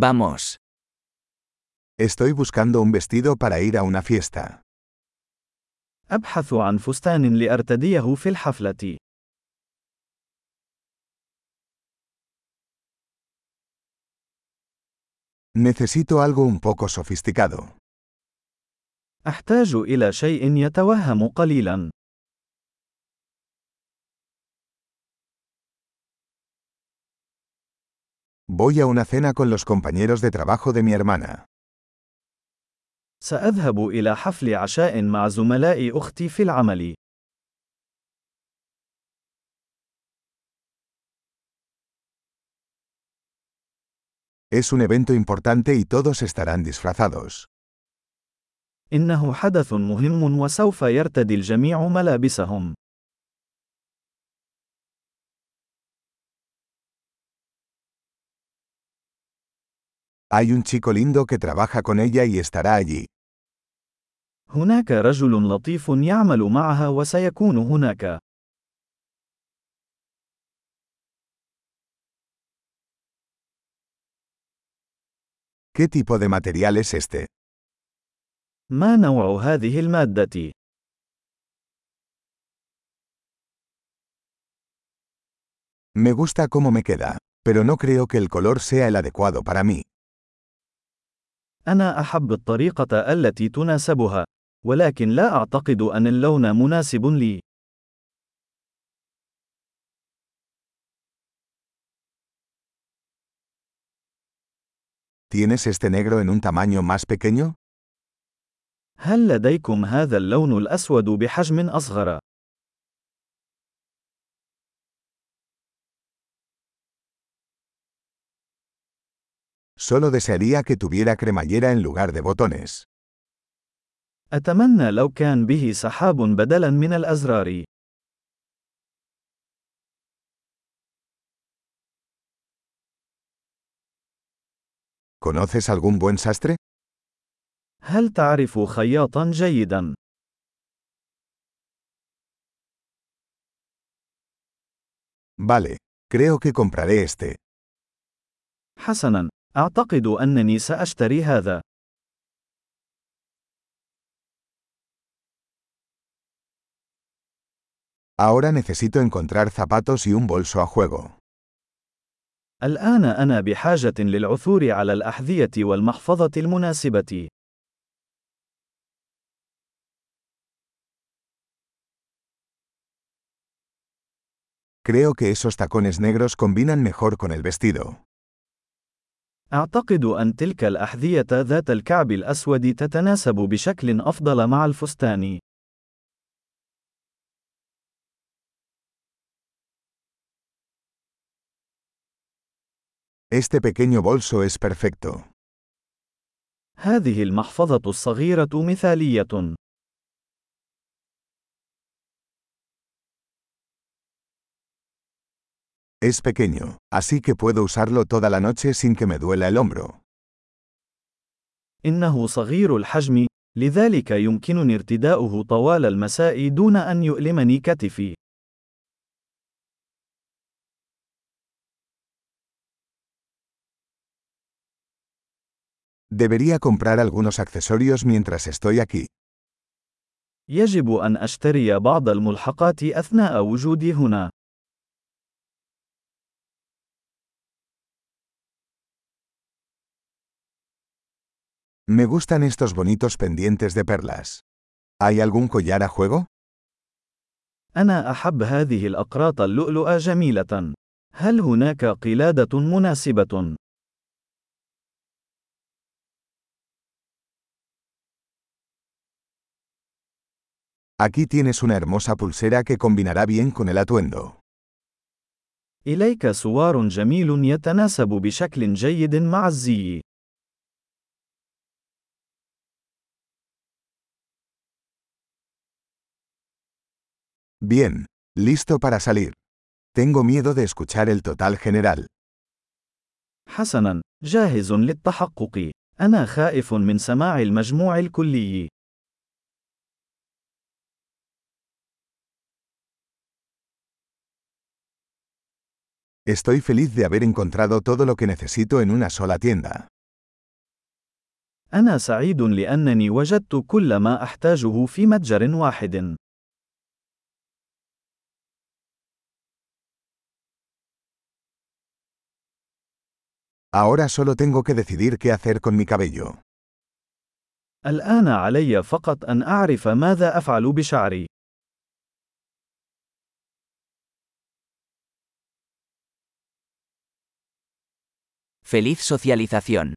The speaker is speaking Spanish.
Vamos. Estoy buscando un vestido para ir a una fiesta. أبحث عن فستان لأرتديه في الحفلة. Necesito algo un poco sofisticado. أحتاج إلى شيء يتوهم قليلا. Voy a una cena con los compañeros de trabajo de mi hermana. سأذهب إلى حفل عشاء مع زملاء أختي في العمل. Es un evento importante y todos estarán disfrazados. إنه حدث مهم وسوف يرتدي الجميع ملابسهم. Hay un chico lindo que trabaja con ella y estará allí. هناك رجل لطيف يعمل معها وسيكون هناك. ¿Qué tipo de material es este? ما نوع هذه المادة؟ Me gusta cómo me queda, pero no creo que el color sea el adecuado para mí. أنا أحب الطريقة التي تناسبها، ولكن لا أعتقد أن اللون مناسب لي. ¿Tienes este negro en un tamaño más pequeño? هل لديكم هذا اللون الأسود بحجم أصغر؟ Solo desearía que tuviera cremallera en lugar de botones. أتمنى لو كان به سحاب بدلاً من الأزرار. ¿Conoces algún buen sastre? هل تعرف خياطاً جيداً؟ Vale, creo que compraré este. حسناً، أعتقد أنني سأشتري هذا. Ahora necesito encontrar zapatos y un bolso a juego. الآن أنا بحاجة للعثور على الأحذية والمحفظة المناسبة. Creo que esos tacones negros combinan mejor con el vestido. أعتقد أن تلك الأحذية ذات الكعب الأسود تتناسب بشكل أفضل مع الفستان. Este pequeño bolso es perfecto. هذه المحفظة الصغيرة مثالية. Es pequeño, así que puedo usarlo toda la noche sin que me duela el hombro. إنه صغير الحجم، لذلك يمكنني ارتداؤه طوال المساء دون أن يؤلمني كتفي. Debería comprar algunos accesorios mientras estoy aquí. يجب أن أشتري بعض الملحقات أثناء وجودي هنا. Me gustan estos bonitos pendientes de perlas. ¿Hay algún collar a juego? أنا أحب هذه الأقراط اللؤلؤة جميلة. هل هناك قلادة مناسبة؟ Aquí tienes una hermosa pulsera que combinará bien con el atuendo. إليك سوار جميل يتناسب بشكل جيد مع الزي. Bien, listo para salir. Tengo miedo de escuchar el total general. حسناً، جاهز للتحقق. أنا خائف من سماع المجموع الكلي. Estoy feliz de haber encontrado todo lo que necesito en una sola tienda. أنا سعيد لأنني وجدت كل ما أحتاجه في متجر واحد. Ahora solo tengo que decidir qué hacer con mi cabello. الآن علي فقط أن أعرف ماذا أفعل بشعري. Feliz socialización.